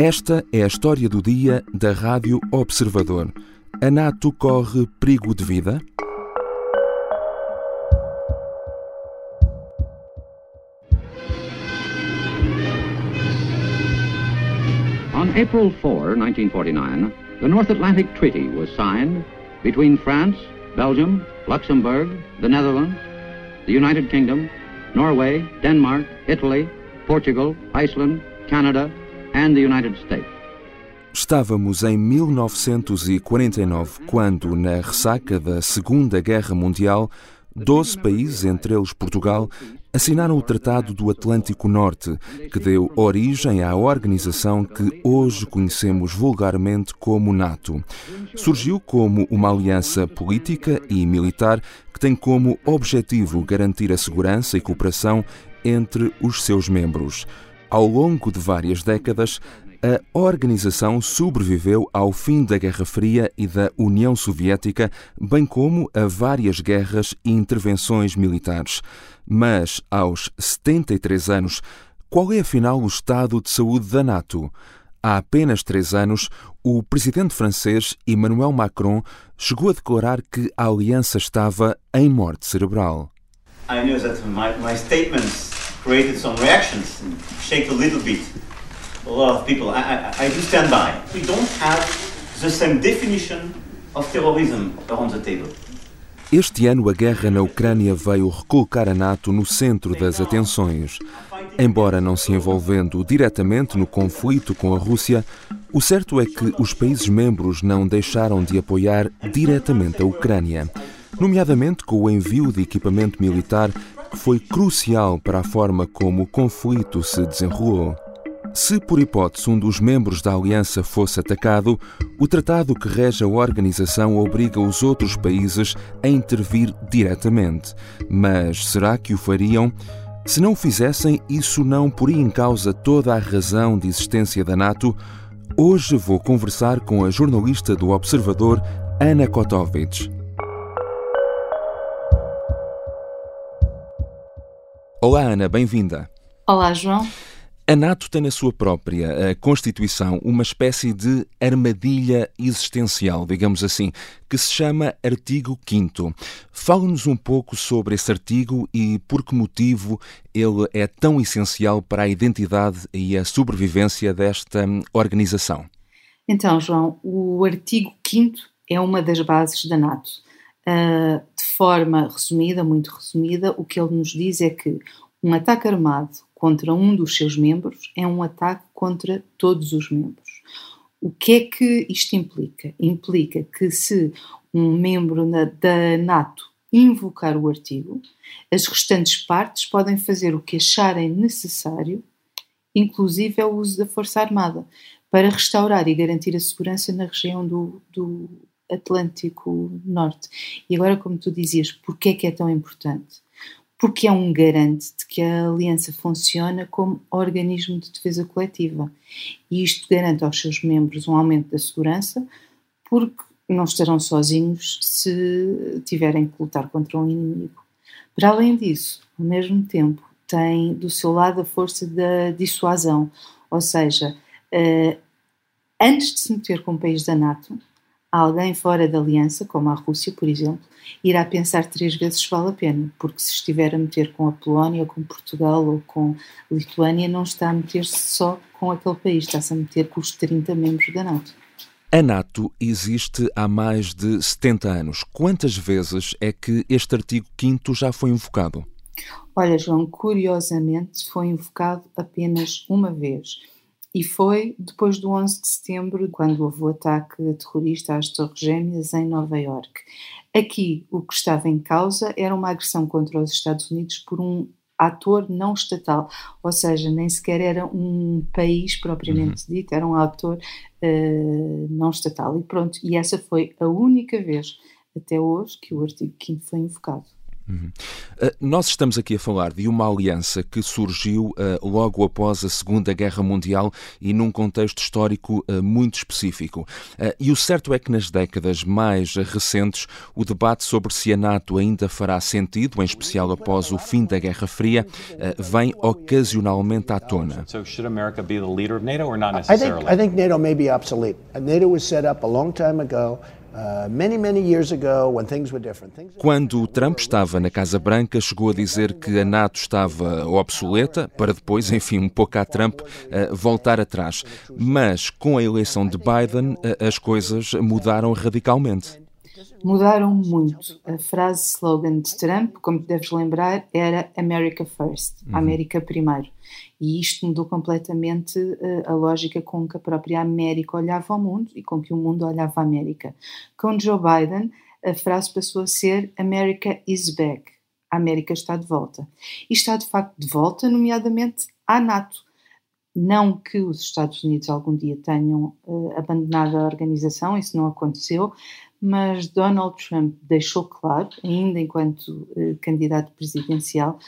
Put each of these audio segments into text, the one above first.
Esta é a história do dia da Rádio Observador. A NATO corre perigo de vida? On April 4, 1949, the North Atlantic Treaty was signed between France, Belgium, Luxembourg, the Netherlands, the United Kingdom, Norway, Denmark, Italy, Portugal, Iceland, Canada, and the United States. Estávamos em 1949, quando, na ressaca da Segunda Guerra Mundial, 12 países, entre eles Portugal, assinaram o Tratado do Atlântico Norte, que deu origem à organização que hoje conhecemos vulgarmente como NATO. Surgiu como uma aliança política e militar que tem como objetivo garantir a segurança e cooperação entre os seus membros. Ao longo de várias décadas, a organização sobreviveu ao fim da Guerra Fria e da União Soviética, bem como a várias guerras e intervenções militares. Mas, aos 73 anos, qual é afinal o estado de saúde da NATO? Há apenas três anos, o presidente francês Emmanuel Macron chegou a declarar que a aliança estava em morte cerebral. I know that my, my statements created some reactions shake a little bit a lot of people. I, I, I do stand by. We don't have the same definition of terrorism around the table. Este ano, a guerra na Ucrânia veio recolocar a NATO no centro das atenções. Embora não se envolvendo diretamente no conflito com a Rússia, o certo é que os países membros não deixaram de apoiar diretamente a Ucrânia, nomeadamente com o envio de equipamento militar foi crucial para a forma como o conflito se desenrolou. Se, por hipótese, um dos membros da aliança fosse atacado, o tratado que rege a organização obriga os outros países a intervir diretamente. Mas será que o fariam? Se não o fizessem, isso não poria em causa toda a razão de existência da NATO? Hoje vou conversar com a jornalista do Observador, Ana Kotovic. Olá, Ana, bem-vinda. Olá, João. A NATO tem na sua própria Constituição uma espécie de armadilha existencial, digamos assim, que se chama Artigo 5. Fala-nos um pouco sobre esse artigo e por que motivo ele é tão essencial para a identidade e a sobrevivência desta hum, organização. Então, João, o artigo 5 é uma das bases da NATO. Uh, de forma resumida, muito resumida, o que ele nos diz é que um ataque armado contra um dos seus membros é um ataque contra todos os membros. O que é que isto implica? Implica que se um membro da NATO invocar o artigo, as restantes partes podem fazer o que acharem necessário, inclusive o uso da Força Armada, para restaurar e garantir a segurança na região do, do Atlântico Norte. E agora, como tu dizias, porquê é que é tão importante? porque é um garante de que a aliança funciona como organismo de defesa coletiva. E isto garante aos seus membros um aumento da segurança, porque não estarão sozinhos se tiverem que lutar contra um inimigo. Para além disso, ao mesmo tempo, tem do seu lado a força da dissuasão, ou seja, uh, antes de se meter com o país da NATO, alguém fora da aliança, como a Rússia, por exemplo, irá pensar três vezes se vale a pena, porque se estiver a meter com a Polónia, ou com Portugal, ou com a Lituânia, não está a meter-se só com aquele país, está-se a meter com os 30 membros da NATO. A NATO existe há mais de 70 anos. Quantas vezes é que este artigo 5 já foi invocado? Olha, João, curiosamente foi invocado apenas uma vez e foi depois do 11 de setembro, quando houve o ataque terrorista às Torres Gêmeas em Nova Iorque. Aqui, o que estava em causa era uma agressão contra os Estados Unidos por um ator não estatal, ou seja, nem sequer era um país propriamente uhum. dito, era um ator uh, não estatal. E pronto, e essa foi a única vez até hoje que o artigo 5 foi invocado. Uhum. Uh, nós estamos aqui a falar de uma aliança que surgiu uh, logo após a Segunda Guerra Mundial e num contexto histórico uh, muito específico. e o certo é que nas décadas mais recentes o debate sobre se a NATO ainda fará sentido, em especial após o fim da Guerra Fria, vem ocasionalmente à tona. So should America be the leader of NATO or not necessarily? I think, I think NATO may be obsolete. NATO was set up a long time ago. Quando Trump estava na Casa Branca, chegou a dizer que a NATO estava obsoleta, para depois, enfim, um pouco a Trump, uh, voltar atrás. Mas com a eleição de Biden, uh, as coisas mudaram radicalmente mudaram muito. A frase slogan de Trump, como deves lembrar, era America First, uhum. América primeiro. E isto mudou completamente uh, a lógica com que a própria América olhava ao mundo e com que o mundo olhava a América. Com Joe Biden, a frase passou a ser America is back. A América está de volta. E está de facto de volta, nomeadamente à NATO. Não que os Estados Unidos algum dia tenham uh, abandonado a organização, isso não aconteceu, mas Donald Trump deixou claro, ainda enquanto eh, candidato presidencial,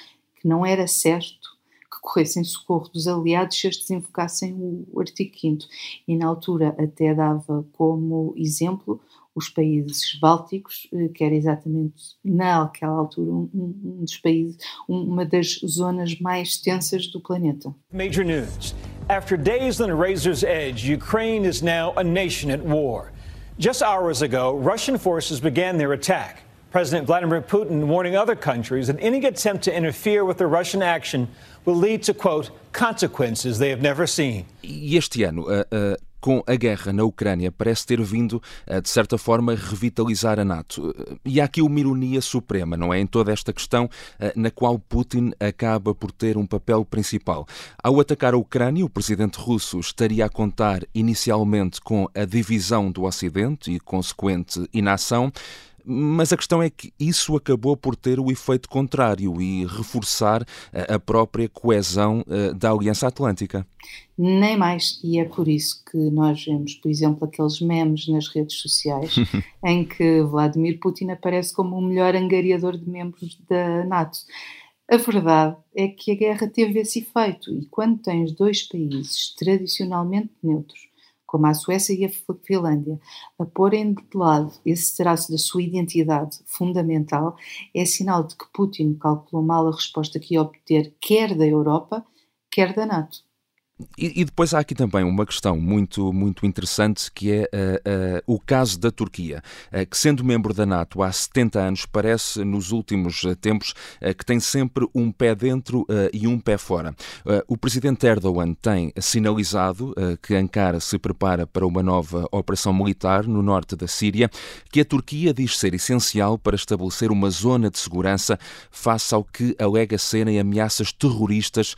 que não era certo que corressem socorro dos aliados se estes invocassem o artigo 5 e na altura até dava como exemplo os países bálticos, eh, que era exatamente naquela altura um, um dos países, uma das zonas mais tensas do planeta. Major news. After days on a razor's edge, Ukraine is now a nation at war. Just hours ago, Russian forces began their attack. President Vladimir Putin warning other countries that any attempt to interfere with the Russian action will lead to, quote, consequences they have never seen. Este ano, uh, uh, com a guerra na Ucrânia, parece ter vindo, de certa forma, revitalizar a NATO. E há aqui uma ironia suprema, não é? Em toda esta questão, na qual Putin acaba por ter um papel principal. Ao atacar a Ucrânia, o presidente russo estaria a contar inicialmente com a divisão do Ocidente e consequente inação. Mas a questão é que isso acabou por ter o efeito contrário e reforçar a própria coesão eh, da Aliança Atlântica. Nem mais, e é por isso que nós vemos, por exemplo, aqueles memes nas redes sociais em que Vladimir Putin aparece como o melhor angariador de membros da NATO. A verdade é que a guerra teve esse efeito, e quando tens dois países tradicionalmente neutros como a Suécia e a Finlândia, a porem de lado esse traço da sua identidade fundamental, é sinal de que Putin calculou mal a resposta que ia obter quer da Europa, quer da NATO. E, depois há aqui também uma questão muito, muito interessante que é uh, uh, o caso da Turquia, uh, que sendo membro da NATO há 70 anos, parece nos últimos tempos que tem sempre um pé dentro e um pé fora. o presidente Erdogan tem sinalizado que Ankara se prepara para uma nova operação militar no norte da Síria, que a Turquia diz ser essencial para estabelecer uma zona de segurança face ao que alega serem ameaças terroristas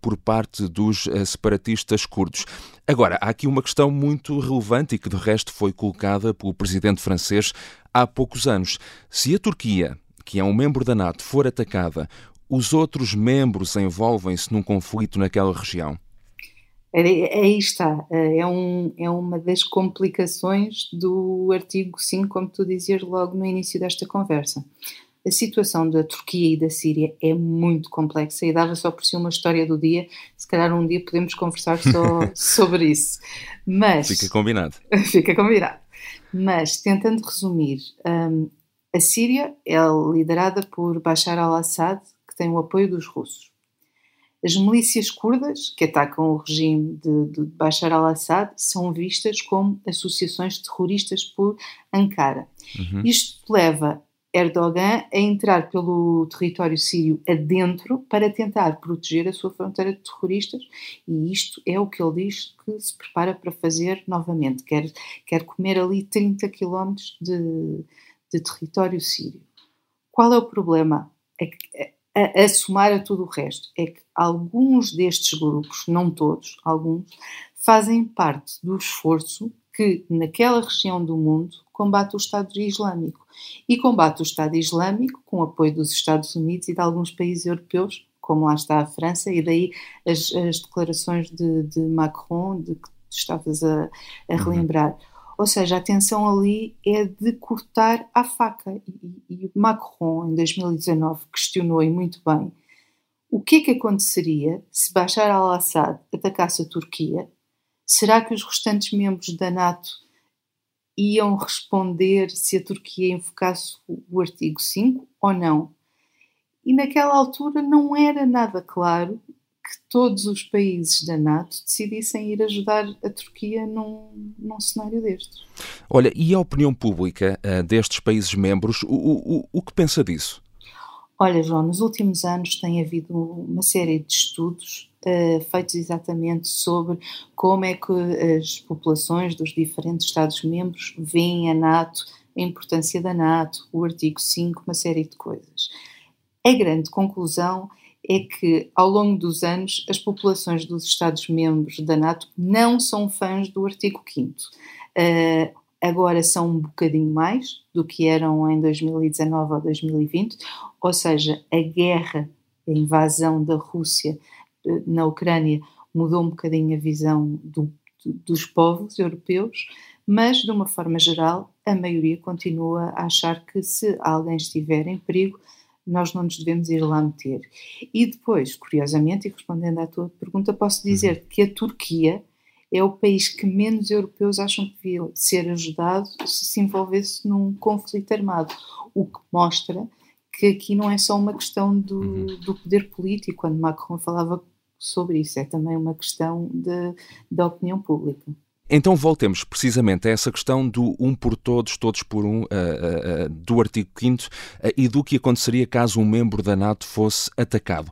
por parte dos separatistas curdos. Agora, há aqui uma questão muito relevante e que de resto foi colocada pelo presidente francês há poucos anos. Se a Turquia, que é um membro da NATO, for atacada, os outros membros envolvem-se num conflito naquela região? Aí está, é, um, é uma das complicações do artigo 5, como tu dizias logo no início desta conversa a situação da Turquia e da Síria é muito complexa e dava só por si uma história do dia. Se calhar um dia podemos conversar só sobre isso. Mas. Fica combinado. Fica combinado. Mas, tentando resumir, um, a Síria é liderada por Bashar al-Assad, que tem o apoio dos russos. As milícias curdas, que atacam o regime de, de Bashar al-Assad, são vistas como associações terroristas por Ankara. Uhum. Isto leva Erdogan a entrar pelo território sírio adentro para tentar proteger a sua fronteira de terroristas e isto é o que ele diz que se prepara para fazer novamente. Quer, quer comer ali 30 quilómetros de, de território sírio. Qual é o problema? É que, a, a somar a tudo o resto, é que alguns destes grupos, não todos, alguns, fazem parte do esforço que naquela região do mundo combate o Estado Islâmico. E combate o Estado Islâmico com apoio dos Estados Unidos e de alguns países europeus, como lá está a França, e daí as, as declarações de, de, Macron, de que tu estavas a, a uhum. relembrar. Ou seja, a tensão ali é de cortar a faca. E, e Macron, em 2019, questionou e muito bem o que é que aconteceria se Bashar al-Assad atacasse a Turquia? Será que os restantes membros da NATO iam responder se a Turquia invocasse o artigo 5 ou não? E naquela altura não era nada claro que todos os países da NATO decidissem ir ajudar a Turquia num, num cenário destes. Olha, e a opinião pública uh, destes países membros, o, o, o que pensa disso? Olha, João, nos últimos anos tem havido uma série de estudos uh, feitos exatamente sobre como é que as populações dos diferentes Estados-membros veem a NATO, a importância da NATO, o artigo 5, uma série de coisas. A grande conclusão é que, ao longo dos anos, as populações dos Estados-membros da NATO não são fãs do artigo 5. Uh, agora são um bocadinho mais do que eram em 2019 ou 2020, ou seja, a guerra, a invasão da Rússia uh, na Ucrânia mudou um bocadinho a visão do, do, dos povos europeus, mas de uma forma geral, a maioria continua a achar que se alguém estiver em perigo, nós não nos devemos ir lá meter. E depois, curiosamente, e respondendo à tua pergunta, posso dizer uhum. que a Turquia é o país que menos europeus acham que devia ser ajudado se se envolvesse num conflito armado, o que mostra que aqui não é só uma questão do, uhum. do poder político, quando Macron falava sobre isso, é também uma questão de, da opinião pública. Então voltemos precisamente a essa questão do um por todos, todos por um, uh, uh, do artigo 5 e do que aconteceria caso um membro da NATO fosse atacado.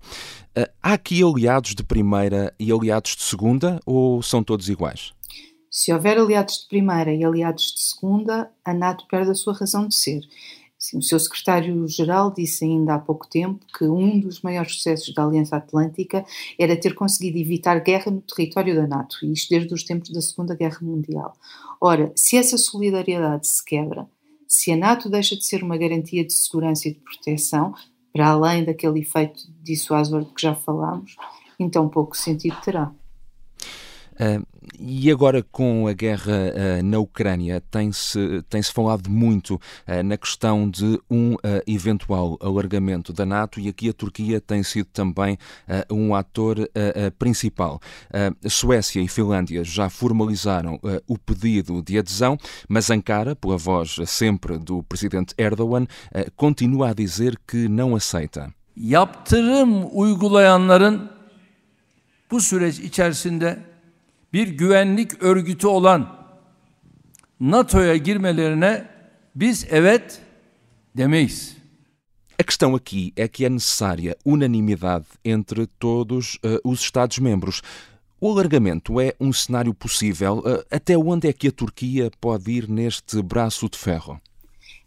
há aqui aliados de primeira e aliados de segunda ou são todos iguais? Se houver aliados de primeira e aliados de segunda, a NATO perde a sua razão de ser. Sim, o seu secretário-geral disse ainda há pouco tempo que um dos maiores sucessos da Aliança Atlântica era ter conseguido evitar guerra no território da NATO, e isto desde os tempos da Segunda Guerra Mundial. Ora, se essa solidariedade se quebra, se a NATO deixa de ser uma garantia de segurança e de proteção, para além daquele efeito dissuasor de que já falámos, então pouco sentido terá. Uh, e agora, com a guerra uh, na Ucrânia, tem-se tem -se falado muito uh, na questão de um eventual alargamento da NATO, e aqui a Turquia tem sido também um ator principal. Suécia e Finlândia já formalizaram o pedido de adesão, mas Ankara, pela voz sempre do presidente Erdogan, continua a dizer que não aceita. Yaptırım uygulayanların bu süreç içerisinde bir güvenlik örgütü olan NATO'ya girmelerine biz evet demeyiz. A questão aqui é que é necessária unanimidade entre todos uh, os Estados-membros. O alargamento é um cenário possível? Uh, até onde é que a Turquia pode ir neste braço de ferro?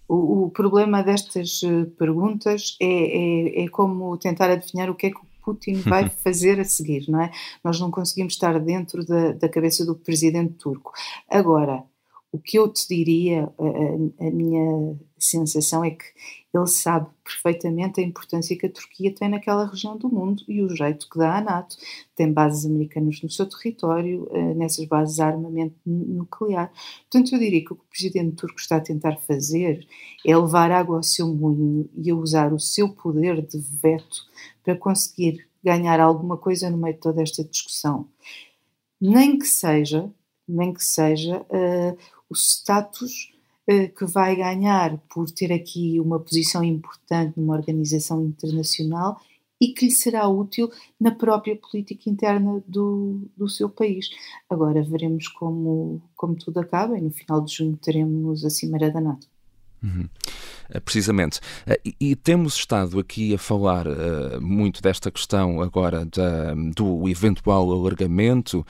O, o problema destas eh, perguntas é, é, é, como tentar adivinhar o que é que o Putin vai fazer a seguir, não é? Nós não conseguimos estar dentro da, da cabeça do presidente turco. Agora, o que eu te diria, a, a, minha sensação é que ele sabe perfeitamente a importância que a Turquia tem naquela região do mundo e o jeito que dá à NATO. Tem bases americanas no seu território, eh, nessas bases há armamento nuclear. Portanto, eu diria que o que o presidente turco está a tentar fazer é levar água ao seu moinho e a usar o seu poder de veto para conseguir ganhar alguma coisa no meio de toda esta discussão. Nem que seja, nem que seja uh, o status uh, que vai ganhar por ter aqui uma posição importante numa organização internacional e que lhe será útil na própria política interna do, do seu país. Agora veremos como, como tudo acaba e no final de junho teremos a Cimeira da NATO. Uhum. Eh, precisamente. Eh, e, e, temos estado aqui a falar uh, muito desta questão agora da, do eventual alargamento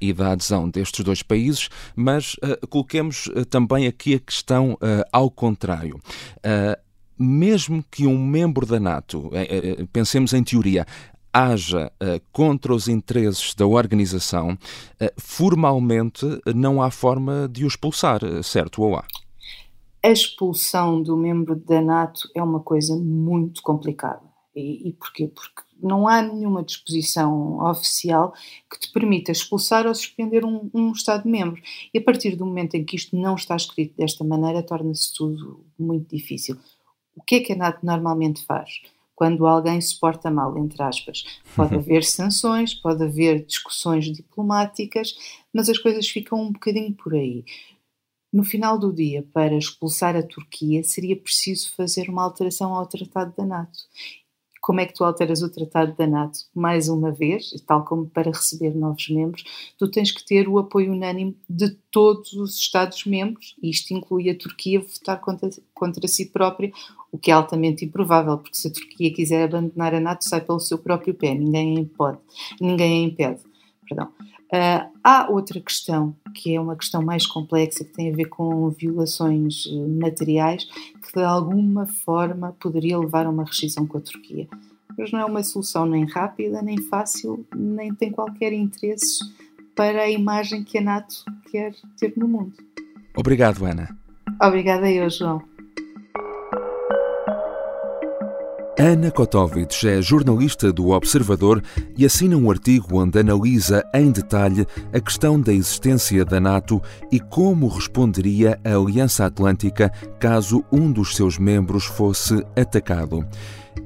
e da adesão destes dois países, mas coloquemos também aqui a questão ao contrário mesmo que um membro da NATO, pensemos em teoria, haja contra os interesses da organização, formalmente não há forma de o expulsar, certo ou há? A expulsão do membro da NATO é uma coisa muito complicada. E, e porquê? Porque não há nenhuma disposição oficial que te permita expulsar ou suspender um, um Estado-membro. E a partir do momento em que isto não está escrito desta maneira, torna-se tudo muito difícil. O que é que a NATO normalmente faz? Quando alguém se porta mal, entre aspas. Pode haver sanções, pode haver discussões diplomáticas, mas as coisas ficam um bocadinho por aí. No final do dia, para expulsar a Turquia, seria preciso fazer uma alteração ao Tratado da NATO. Como é que tu alteras o Tratado da NATO? Mais uma vez, tal como para receber novos membros, tu tens que ter o apoio unânime de todos os Estados-membros, e isto inclui a Turquia votar contra, contra si própria, o que é altamente improvável, porque se a Turquia quiser abandonar a NATO, sai pelo seu próprio pé, ninguém a impede. Ninguém a impede perdão. Uh, há outra questão, que é uma questão mais complexa, que tem a ver com violações eh, materiais, que de alguma forma poderia levar a uma rescisão com a Turquia. Mas não é uma solução nem rápida, nem fácil, nem tem qualquer interesse para a imagem que a NATO quer ter no mundo. Obrigado, Ana. Obrigada eu, João. Ana Kotovic é jornalista do Observador e assina um artigo onde analisa em detalhe a questão da existência da NATO e como responderia a Aliança Atlântica caso um dos seus membros fosse atacado.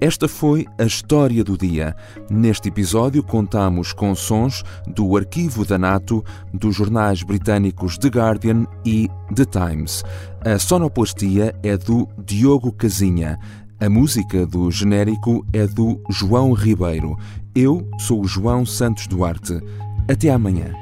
Esta foi a história do dia. Neste episódio contamos com sons do arquivo da NATO, dos jornais britânicos The Guardian e The Times. A sonoplastia é do Diogo Casinha. A música do genérico é do João Ribeiro. Eu sou o João Santos Duarte. Até amanhã.